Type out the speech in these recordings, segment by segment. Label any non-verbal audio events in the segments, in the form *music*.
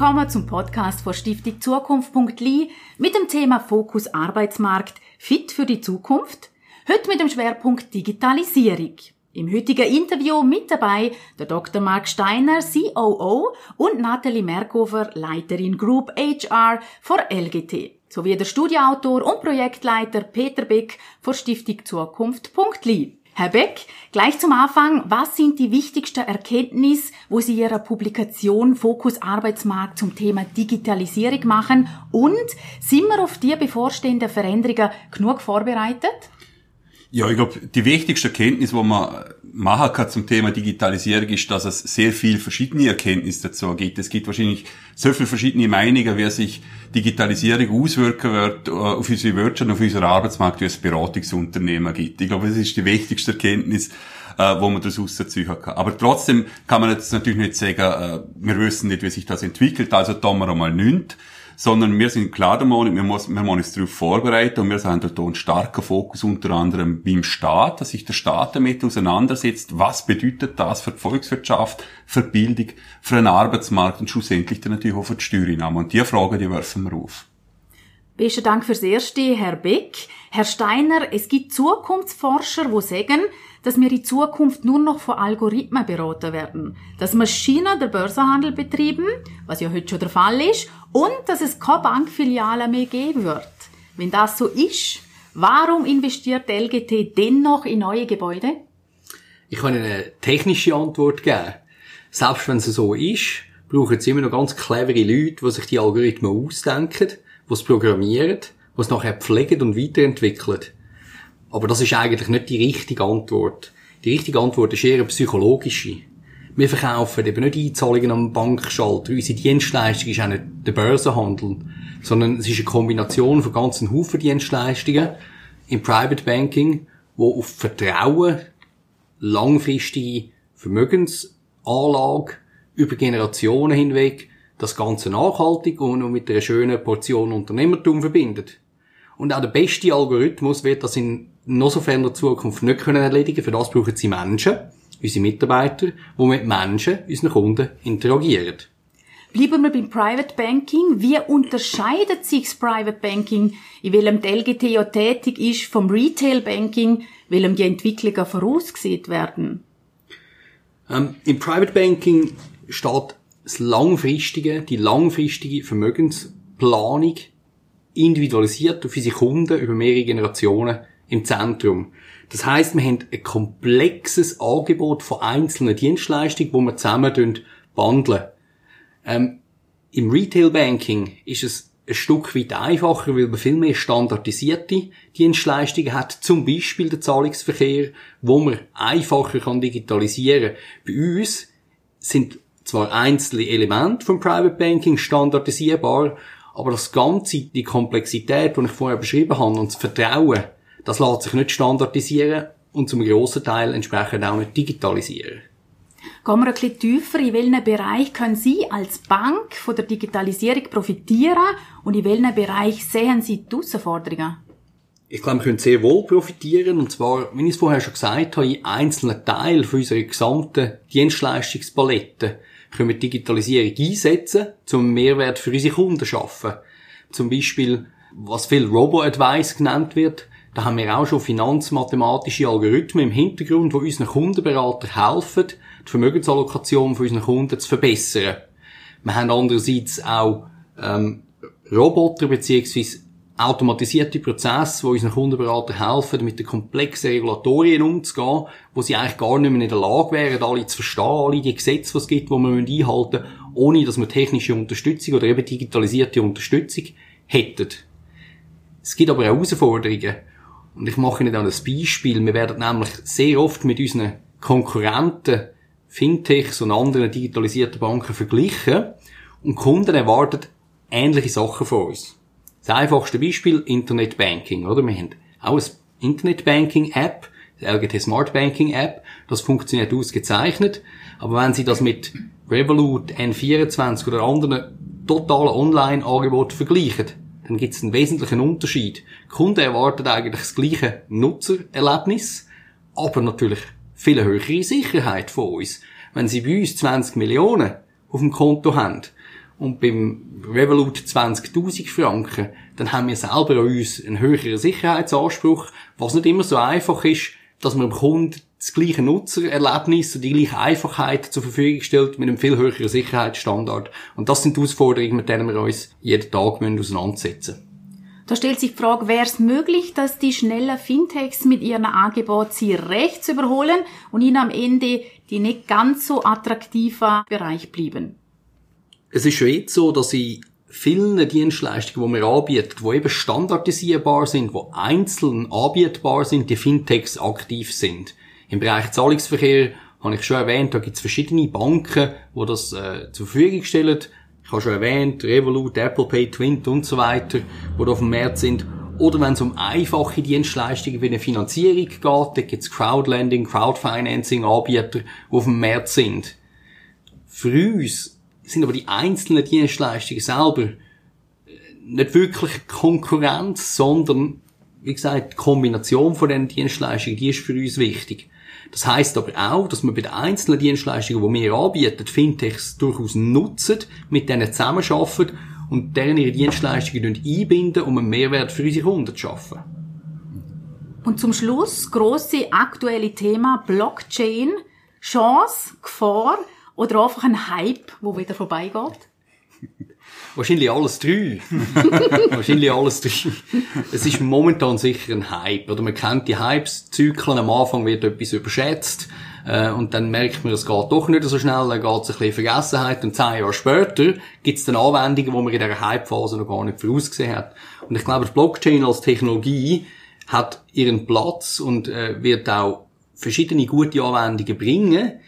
willkommen zum Podcast von Stiftung Zukunft.li mit dem Thema Fokus Arbeitsmarkt fit für die Zukunft. Heute mit dem Schwerpunkt Digitalisierung. Im heutigen Interview mit dabei der Dr. Mark Steiner, COO und Nathalie Merkover, Leiterin Group HR vor LGT, sowie der Studioautor und Projektleiter Peter Beck vor Stiftung Zukunft.li. Herr Beck, gleich zum Anfang, was sind die wichtigsten Erkenntnisse, wo Sie Ihrer Publikation Fokus Arbeitsmarkt zum Thema Digitalisierung machen und sind wir auf die bevorstehenden Veränderungen genug vorbereitet? Ja, ich glaube, die wichtigste Erkenntnis, die man machen kann zum Thema Digitalisierung, ist, dass es sehr viel verschiedene Erkenntnisse dazu gibt. Es gibt wahrscheinlich so viele verschiedene Meinungen, wie sich Digitalisierung auswirken wird äh, auf unsere Wirtschaft, auf unseren Arbeitsmarkt, wie es Beratungsunternehmen gibt. Ich glaube, das ist die wichtigste Erkenntnis, äh, wo man daraus ziehen kann. Aber trotzdem kann man jetzt natürlich nicht sagen, äh, wir wissen nicht, wie sich das entwickelt, also tun wir einmal nichts sondern wir sind klar der Meinung, wir müssen, wir müssen uns darauf vorbereiten und wir haben dort einen starken Fokus unter anderem beim Staat, dass sich der Staat damit auseinandersetzt, was bedeutet das für die Volkswirtschaft, für die Bildung, für den Arbeitsmarkt und schlussendlich dann natürlich auch für die Steuereinnahmen. Und diese Frage, die werfen wir auf. Besten Dank fürs Erste, Herr Beck. Herr Steiner, es gibt Zukunftsforscher, die sagen, dass wir in Zukunft nur noch von Algorithmen beraten werden. Dass Maschinen der Börsenhandel betrieben, was ja heute schon der Fall ist, und dass es keine Bankfilialen mehr geben wird. Wenn das so ist, warum investiert LGT dennoch in neue Gebäude? Ich kann eine technische Antwort geben. Selbst wenn es so ist, brauchen es immer noch ganz clevere Leute, die sich die Algorithmen ausdenken, programmieren, die es nachher pflegen und weiterentwickeln. Aber das ist eigentlich nicht die richtige Antwort. Die richtige Antwort ist eher eine psychologische. Wir verkaufen eben nicht Einzahlungen am Bankschalter. Unsere Dienstleistung ist auch nicht der Börsenhandel, sondern es ist eine Kombination von ganzen Haufen Dienstleistungen im Private Banking, wo auf Vertrauen, langfristige Vermögensanlage über Generationen hinweg das Ganze nachhaltig und mit einer schönen Portion Unternehmertum verbindet. Und auch der beste Algorithmus wird das in noch so ferner Zukunft nicht können erledigen. Für das brauchen sie Menschen, unsere Mitarbeiter, die mit Menschen, unseren Kunden interagieren. Bleiben wir beim Private Banking. Wie unterscheidet sich das Private Banking, in welchem die LGT ja tätig ist, vom Retail Banking, welchem die Entwicklungen vorausgesehen werden? Ähm, Im Private Banking steht das langfristige, die langfristige Vermögensplanung individualisiert auf unsere Kunden über mehrere Generationen im Zentrum. Das heißt, wir haben ein komplexes Angebot von einzelnen Dienstleistungen, wo wir zusammen bundeln. Ähm, Im Retail Banking ist es ein Stück weit einfacher, weil man viel mehr standardisierte Dienstleistungen hat, zum Beispiel der Zahlungsverkehr, wo man einfacher kann digitalisieren. Bei uns sind zwar einzelne Elemente vom Private Banking standardisierbar, aber das Ganze, die Komplexität, die ich vorher beschrieben habe, und das Vertrauen, das lässt sich nicht standardisieren und zum grossen Teil entsprechend auch nicht digitalisieren. Gehen wir ein bisschen tiefer. In welchem Bereich können Sie als Bank von der Digitalisierung profitieren und in welchem Bereich sehen Sie die Herausforderungen? Ich glaube, wir können sehr wohl profitieren. Und zwar, wie ich es vorher schon gesagt habe, in einzelnen Teilen von unserer gesamten Dienstleistungspalette können wir Digitalisierung einsetzen, um Mehrwert für unsere Kunden schaffen. Zum Beispiel, was viel Robo-Advice genannt wird, da haben wir auch schon finanzmathematische Algorithmen im Hintergrund, die unseren Kundenberatern helfen, die Vermögensallokation von unseren Kunden zu verbessern. Wir haben andererseits auch ähm, Roboter beziehungsweise automatisierte Prozesse, die unseren Kundenberatern helfen, mit den komplexen Regulatorien umzugehen, wo sie eigentlich gar nicht mehr in der Lage wären, alle zu verstehen, alle die Gesetze, die es gibt, die wir einhalten müssen, ohne dass wir technische Unterstützung oder eben digitalisierte Unterstützung hätten. Es gibt aber auch Herausforderungen. Und ich mache Ihnen dann ein Beispiel. Wir werden nämlich sehr oft mit unseren Konkurrenten, Fintechs und anderen digitalisierten Banken verglichen. Und Kunden erwarten ähnliche Sachen von uns. Das einfachste Beispiel, Internet Banking, oder? Wir haben auch eine Internet Banking App, die LGT Smart Banking App. Das funktioniert ausgezeichnet. Aber wenn Sie das mit Revolut, N24 oder anderen totalen Online-Angeboten vergleichen, dann gibt es einen wesentlichen Unterschied. Die Kunden erwarten eigentlich das gleiche Nutzererlebnis, aber natürlich viel höhere Sicherheit von uns. Wenn sie bei uns 20 Millionen auf dem Konto haben und beim Revolut 20.000 Franken, dann haben wir selber an uns einen höheren Sicherheitsanspruch, was nicht immer so einfach ist, dass man dem Kunden das gleiche Nutzererlebnis und die gleiche Einfachheit zur Verfügung stellt mit einem viel höheren Sicherheitsstandard. Und das sind die Herausforderungen, mit denen wir uns jeden Tag auseinandersetzen müssen. Da stellt sich die Frage, wäre es möglich, dass die schnellen Fintechs mit ihren Angeboten sie rechts überholen und ihnen am Ende die nicht ganz so attraktiver Bereich blieben? Es ist schon jetzt so, dass in vielen Dienstleistungen, die wir anbieten, die eben standardisierbar sind, die einzeln anbietbar sind, die Fintechs aktiv sind. Im Bereich Zahlungsverkehr habe ich schon erwähnt, da gibt es verschiedene Banken, die das äh, zur Verfügung stellen. Ich habe schon erwähnt, Revolut, Apple Pay, Twint und so weiter, die da auf dem Markt sind. Oder wenn es um einfache Dienstleistungen wie eine Finanzierung geht, da gibt es Crowdlending, Crowdfinancing-Anbieter, die auf dem Markt sind. Für uns sind aber die einzelnen Dienstleistungen selber äh, nicht wirklich Konkurrenz, sondern, wie gesagt, die Kombination von diesen Dienstleistungen, die ist für uns wichtig. Das heißt aber auch, dass man bei den einzelnen Dienstleistungen, die wir anbieten, Fintechs durchaus nutzen, mit denen zusammenarbeiten und deren ihre Dienstleistungen einbinden, um einen Mehrwert für unsere Kunden zu schaffen. Und zum Schluss große aktuelle Thema Blockchain, Chance, Gefahr oder einfach ein Hype, wo wieder vorbeigeht? *laughs* Wahrscheinlich alles drei. *laughs* Wahrscheinlich alles drei. Es ist momentan sicher ein Hype. Oder man kennt die Hypes-Zyklen. Am Anfang wird etwas überschätzt. Äh, und dann merkt man, es geht doch nicht so schnell. Dann geht es ein bisschen Vergessenheit. Und zehn Jahre später gibt es dann Anwendungen, die man in dieser Hype-Phase noch gar nicht vorausgesehen hat. Und ich glaube, das Blockchain als Technologie hat ihren Platz und äh, wird auch verschiedene gute Anwendungen bringen.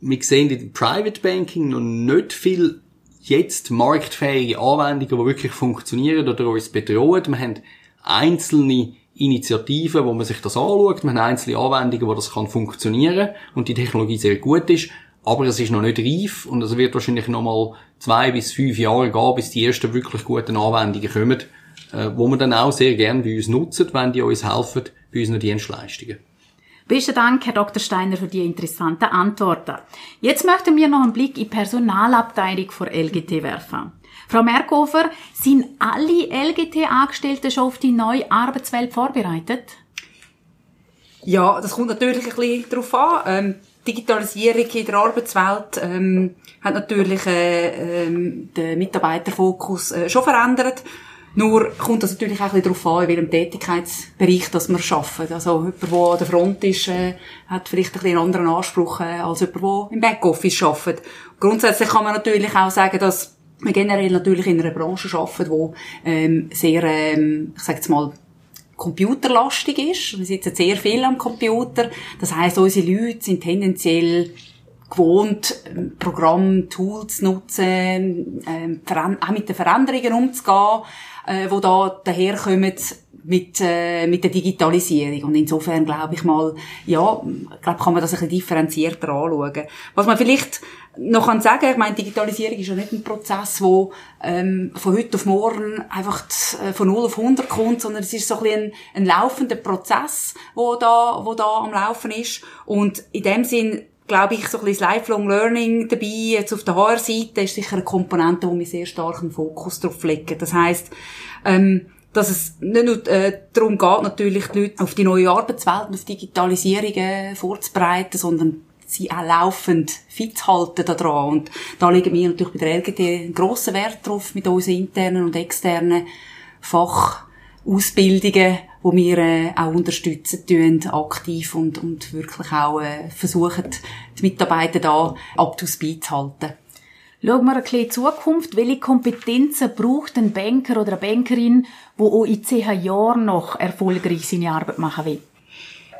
Wir sehen in Private Banking noch nicht viel jetzt marktfähige Anwendungen, die wirklich funktionieren oder uns bedrohen. Wir haben einzelne Initiativen, wo man sich das anschaut. Wir haben einzelne Anwendungen, wo das kann funktionieren und die Technologie sehr gut ist. Aber es ist noch nicht reif und es wird wahrscheinlich noch mal zwei bis fünf Jahre gehen, bis die ersten wirklich guten Anwendungen kommen, äh, wo wir dann auch sehr gerne bei uns nutzen, wenn die uns helfen bei unseren Dienstleistungen. Besten Dank, Herr Dr. Steiner, für die interessanten Antworten. Jetzt möchten wir noch einen Blick in die Personalabteilung vor LGT werfen. Frau Merkofer, sind alle LGT-Angestellten schon auf die neue Arbeitswelt vorbereitet? Ja, das kommt natürlich ein bisschen darauf an. Ähm, Digitalisierung in der Arbeitswelt ähm, hat natürlich äh, ähm, den Mitarbeiterfokus äh, schon verändert. Nur kommt das natürlich auch ein bisschen darauf an, in welchem Tätigkeitsbereich das wir arbeiten. Also jemand, der an der Front ist, äh, hat vielleicht ein bisschen einen anderen Anspruch äh, als jemand, der im Backoffice arbeitet. Grundsätzlich kann man natürlich auch sagen, dass wir generell natürlich in einer Branche arbeiten, die ähm, sehr, ähm, ich sage jetzt mal, computerlastig ist. Wir sitzen sehr viel am Computer. Das heißt, unsere Leute sind tendenziell gewohnt, ähm, Programm, Tools zu nutzen, ähm, auch mit den Veränderungen umzugehen äh, wo da daherkommen mit, äh, mit der Digitalisierung. Und insofern glaube ich mal, ja, glaube kann man das ein bisschen differenzierter anschauen. Was man vielleicht noch kann sagen, ich meine, Digitalisierung ist ja nicht ein Prozess, wo ähm, von heute auf morgen einfach äh, von 0 auf 100 kommt, sondern es ist so ein, bisschen ein, ein laufender Prozess, wo da, wo da am Laufen ist. Und in dem Sinn glaube ich, so ein bisschen Lifelong Learning dabei. Jetzt auf der HR-Seite ist sicher eine Komponente, wo wir sehr stark einen Fokus drauf legen. Das heisst, ähm, dass es nicht nur äh, darum geht, natürlich die Leute auf die neue Arbeitswelt und auf Digitalisierung äh, vorzubereiten, sondern sie auch laufend fit zu halten daran. Und da legen wir natürlich bei der LGT einen grossen Wert drauf mit unseren internen und externen Fachausbildungen wo wir äh, auch unterstützen tun, aktiv und, und wirklich auch äh, versuchen, die Mitarbeiter da up to speed zu halten. Schauen wir ein bisschen in die Zukunft. Welche Kompetenzen braucht ein Banker oder eine Bankerin, die auch in zehn Jahren noch erfolgreich seine Arbeit machen will?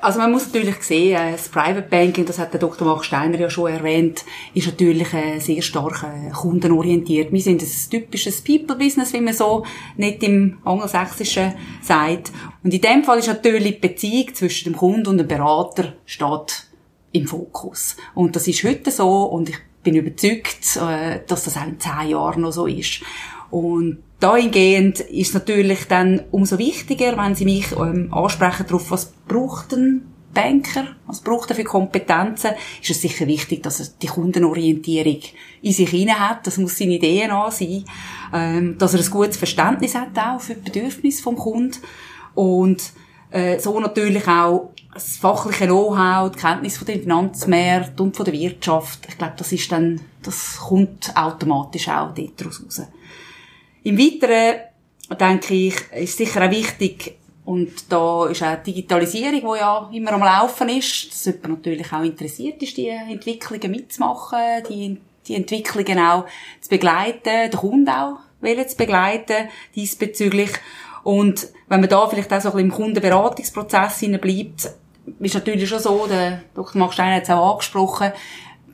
Also man muss natürlich sehen, äh, das Private Banking, das hat der Dr. Mark Steiner ja schon erwähnt, ist natürlich äh, sehr stark äh, kundenorientiert. Wir sind ein typisches People-Business, wie man so nicht im Angelsächsischen sagt. Und in dem Fall ist natürlich die Beziehung zwischen dem Kunden und dem Berater steht im Fokus. Und das ist heute so und ich bin überzeugt, dass das auch in zehn Jahren noch so ist. Und dahingehend ist es natürlich dann umso wichtiger, wenn Sie mich ähm, ansprechen darauf, was braucht ein Banker, was braucht er für Kompetenzen, ist es sicher wichtig, dass er die Kundenorientierung in sich hinein hat. Das muss seine Ideen an sein. Ähm, dass er ein gutes Verständnis hat auch für die Bedürfnisse vom Kunden. Und äh, so natürlich auch das fachliche Know-how, die Kenntnis von den Finanzmärkten und von der Wirtschaft. Ich glaube, das ist dann, das kommt automatisch auch dort raus. Im Weiteren denke ich, ist sicher auch wichtig, und da ist auch Digitalisierung, die ja immer am Laufen ist, dass jemand natürlich auch interessiert ist, die Entwicklungen mitzumachen, die, die Entwicklungen auch zu begleiten, den Kunden auch zu begleiten diesbezüglich. Und wenn man da vielleicht auch so ein bisschen im Kundenberatungsprozess bleibt, ist natürlich schon so, der Dr. Max Steiner hat es auch angesprochen,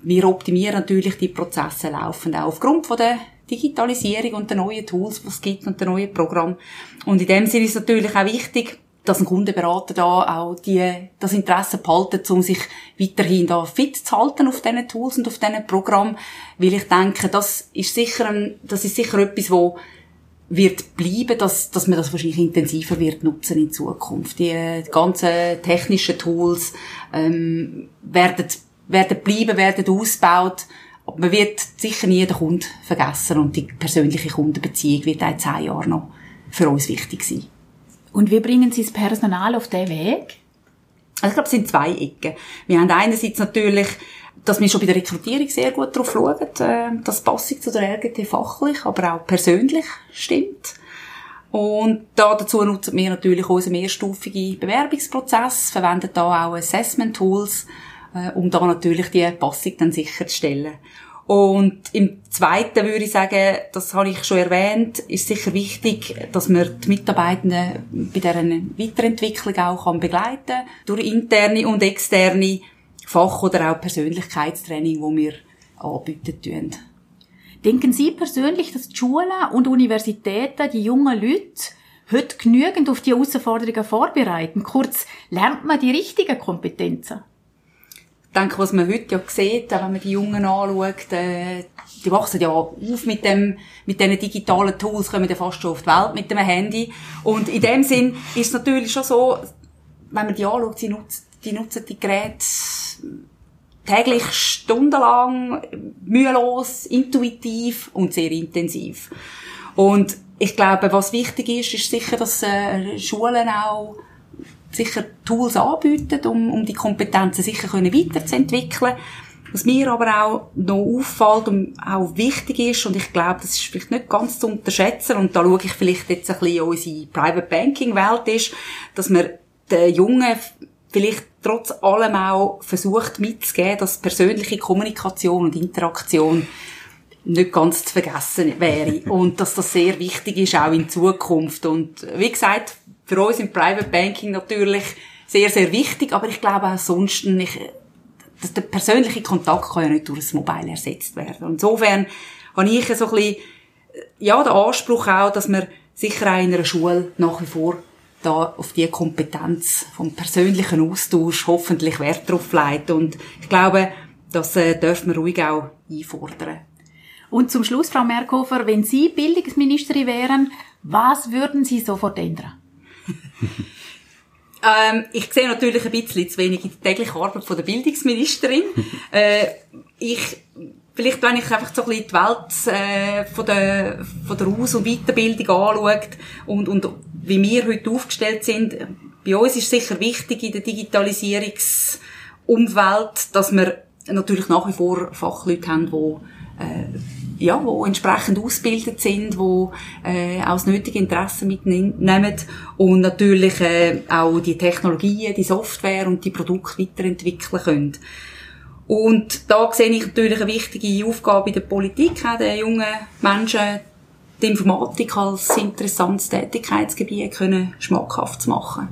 wir optimieren natürlich die Prozesse laufend auch aufgrund von der Digitalisierung und der neuen Tools, die es gibt und der neuen Programm. Und in dem Sinne ist es natürlich auch wichtig, dass ein Kundenberater da auch die, das Interesse behalten, um sich weiterhin da fit zu halten auf diesen Tools und auf diesen Programmen. Weil ich denke, das ist sicher, ein, das ist sicher etwas, wo wird bleiben, dass, dass man das wahrscheinlich intensiver wird nutzen in Zukunft. Die ganzen technischen Tools ähm, werden, werden bleiben, werden ausgebaut. Aber man wird sicher nie den Kunden vergessen und die persönliche Kundenbeziehung wird auch in zehn Jahren noch für uns wichtig sein. Und wie bringen Sie das Personal auf den Weg? Also ich glaube, es sind zwei Ecken. Wir haben einerseits natürlich, dass wir schon bei der Rekrutierung sehr gut darauf schauen, äh, dass Passung zu der RGT fachlich, aber auch persönlich stimmt. Und da dazu nutzen wir natürlich unseren mehrstufigen Bewerbungsprozess, verwenden da auch Assessment-Tools, äh, um da natürlich die Passung dann sicherzustellen. Und im Zweiten würde ich sagen, das habe ich schon erwähnt, ist sicher wichtig, dass man die Mitarbeitenden bei dieser Weiterentwicklung auch kann begleiten kann, durch interne und externe Fach- oder auch Persönlichkeitstraining, wo wir anbieten. Denken Sie persönlich, dass die Schulen und Universitäten die jungen Leute heute genügend auf die Herausforderungen vorbereiten? Kurz, lernt man die richtigen Kompetenzen? Denke, was man heute ja sieht, wenn man die Jungen anschaut, äh, die wachsen ja auf mit dem, mit diesen digitalen Tools, kommen ja fast schon auf die Welt mit dem Handy. Und in dem Sinn ist es natürlich schon so, wenn man die anschaut, sie nutzen, die nutzen die Geräte täglich stundenlang, mühelos, intuitiv und sehr intensiv. Und ich glaube, was wichtig ist, ist sicher, dass äh, Schulen auch sicher Tools anbieten, um, um die Kompetenzen sicher können weiterzuentwickeln. Was mir aber auch noch auffällt und auch wichtig ist, und ich glaube, das ist vielleicht nicht ganz zu unterschätzen, und da schaue ich vielleicht jetzt ein bisschen in unsere Private Banking Welt ist, dass man den Jungen vielleicht trotz allem auch versucht mitzugeben, dass persönliche Kommunikation und Interaktion nicht ganz zu vergessen wäre. *laughs* Und dass das sehr wichtig ist, auch in Zukunft. Und wie gesagt, für uns im Private Banking natürlich sehr, sehr wichtig, aber ich glaube auch sonst nicht, dass der persönliche Kontakt kann ja nicht durch das Mobile ersetzt werden. Insofern habe ich so ein bisschen, ja, den Anspruch auch, dass man sicher auch in einer Schule nach wie vor da auf die Kompetenz vom persönlichen Austausch hoffentlich Wert drauf legt. Und ich glaube, das äh, dürfen wir ruhig auch einfordern. Und zum Schluss, Frau Merkhofer, wenn Sie Bildungsministerin wären, was würden Sie sofort ändern? *laughs* ähm, ich sehe natürlich ein bisschen zu wenig in die tägliche Arbeit von der Bildungsministerin. *laughs* äh, ich, vielleicht, wenn ich einfach so ein bisschen die Welt äh, von der, von der Aus- und Weiterbildung anschaut und, und wie wir heute aufgestellt sind, bei uns ist sicher wichtig in der Digitalisierungsumwelt, dass wir natürlich nach wie vor Fachleute haben, die äh, ja, wo entsprechend ausgebildet sind, wo äh, auch das nötige Interesse mitnehmen und natürlich äh, auch die Technologien, die Software und die Produkte weiterentwickeln können. Und da sehe ich natürlich eine wichtige Aufgabe in der Politik, auch den jungen Menschen die Informatik als interessantes Tätigkeitsgebiet können schmackhaft zu machen.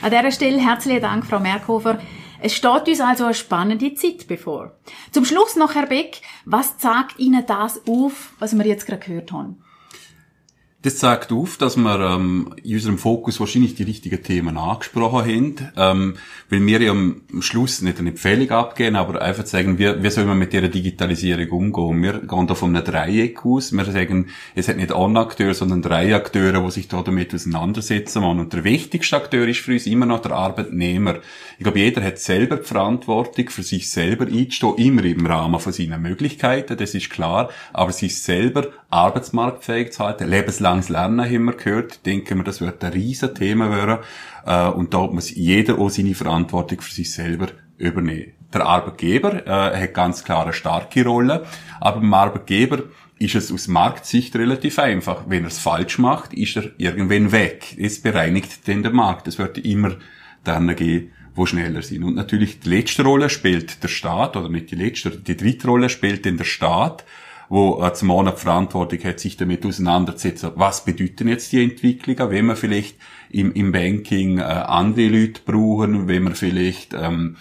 An dieser Stelle herzlichen Dank, Frau Merkhofer. Es steht uns also eine spannende Zeit bevor. Zum Schluss noch, Herr Beck, was sagt Ihnen das auf, was wir jetzt gerade gehört haben? Das zeigt auf, dass wir ähm, in unserem Fokus wahrscheinlich die richtigen Themen angesprochen haben, ähm, weil wir ja am Schluss nicht eine Empfehlung abgeben, aber einfach sagen, wie, wie soll man mit dieser Digitalisierung umgehen? Wir gehen da von einem Dreieck aus. Wir sagen, es hat nicht einen Akteur, sondern drei Akteure, die sich da damit auseinandersetzen wollen. Und der wichtigste Akteur ist für uns immer noch der Arbeitnehmer. Ich glaube, jeder hat selber die Verantwortung, für sich selber einzustehen, immer im Rahmen von seinen Möglichkeiten, das ist klar, aber sich selber arbeitsmarktfähig zu halten, lebenslanges Lernen haben wir gehört, denken wir, das wird ein riesen Thema werden, äh, und da muss jeder auch seine Verantwortung für sich selber übernehmen. Der Arbeitgeber äh, hat ganz klar eine starke Rolle, aber beim Arbeitgeber ist es aus Marktsicht relativ einfach. Wenn er es falsch macht, ist er irgendwann weg. Es bereinigt denn der Markt. Es wird immer dann gehen, wo schneller sind. Und natürlich die letzte Rolle spielt der Staat, oder nicht die letzte, die dritte Rolle spielt denn der Staat, wo äh, zum einen die Verantwortung hat, sich damit auseinanderzusetzen, was bedeuten jetzt die Entwicklungen, wenn wir vielleicht im, im Banking äh, andere Leute brauchen, wenn wir vielleicht ähm,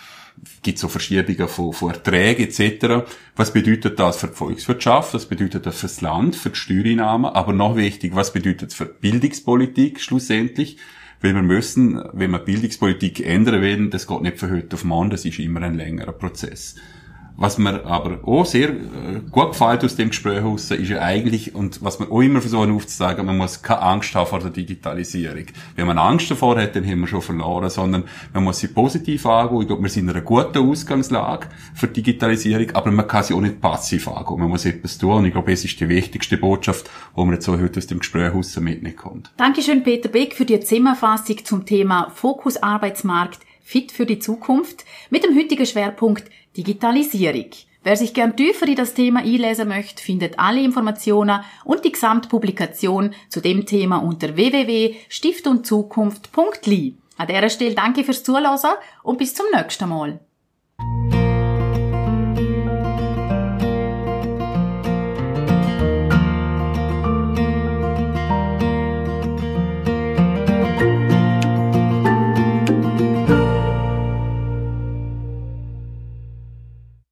gibt so Verschiebungen von, von Erträgen etc. Was bedeutet das für die Volkswirtschaft? Was bedeutet das fürs Land, für die Steuereinnahmen? Aber noch wichtig, was bedeutet es für die Bildungspolitik schlussendlich? Weil wir müssen, wenn wir Bildungspolitik ändern wollen, das geht nicht von heute auf morgen, das ist immer ein längerer Prozess. Was mir aber auch sehr äh, gut gefällt aus dem Gespräch heraus, ist ja eigentlich, und was wir auch immer versuchen aufzuzeigen, man muss keine Angst haben vor der Digitalisierung. Wenn man Angst davor hat, dann haben wir schon verloren, sondern man muss sie positiv angehen. Ich glaube, wir sind in einer guten Ausgangslage für die Digitalisierung, aber man kann sie auch nicht passiv angehen. Man muss etwas tun und ich glaube, es ist die wichtigste Botschaft, die man jetzt so heute aus dem Gespräch heraus mitnehmen kann. Dankeschön, Peter Beck, für die Zusammenfassung zum Thema Fokus Arbeitsmarkt fit für die Zukunft mit dem heutigen Schwerpunkt Digitalisierung. Wer sich gern tiefer in das Thema einlesen möchte, findet alle Informationen und die Gesamtpublikation zu dem Thema unter www.stiftunzukunft.li. An dieser Stelle danke fürs Zuhören und bis zum nächsten Mal.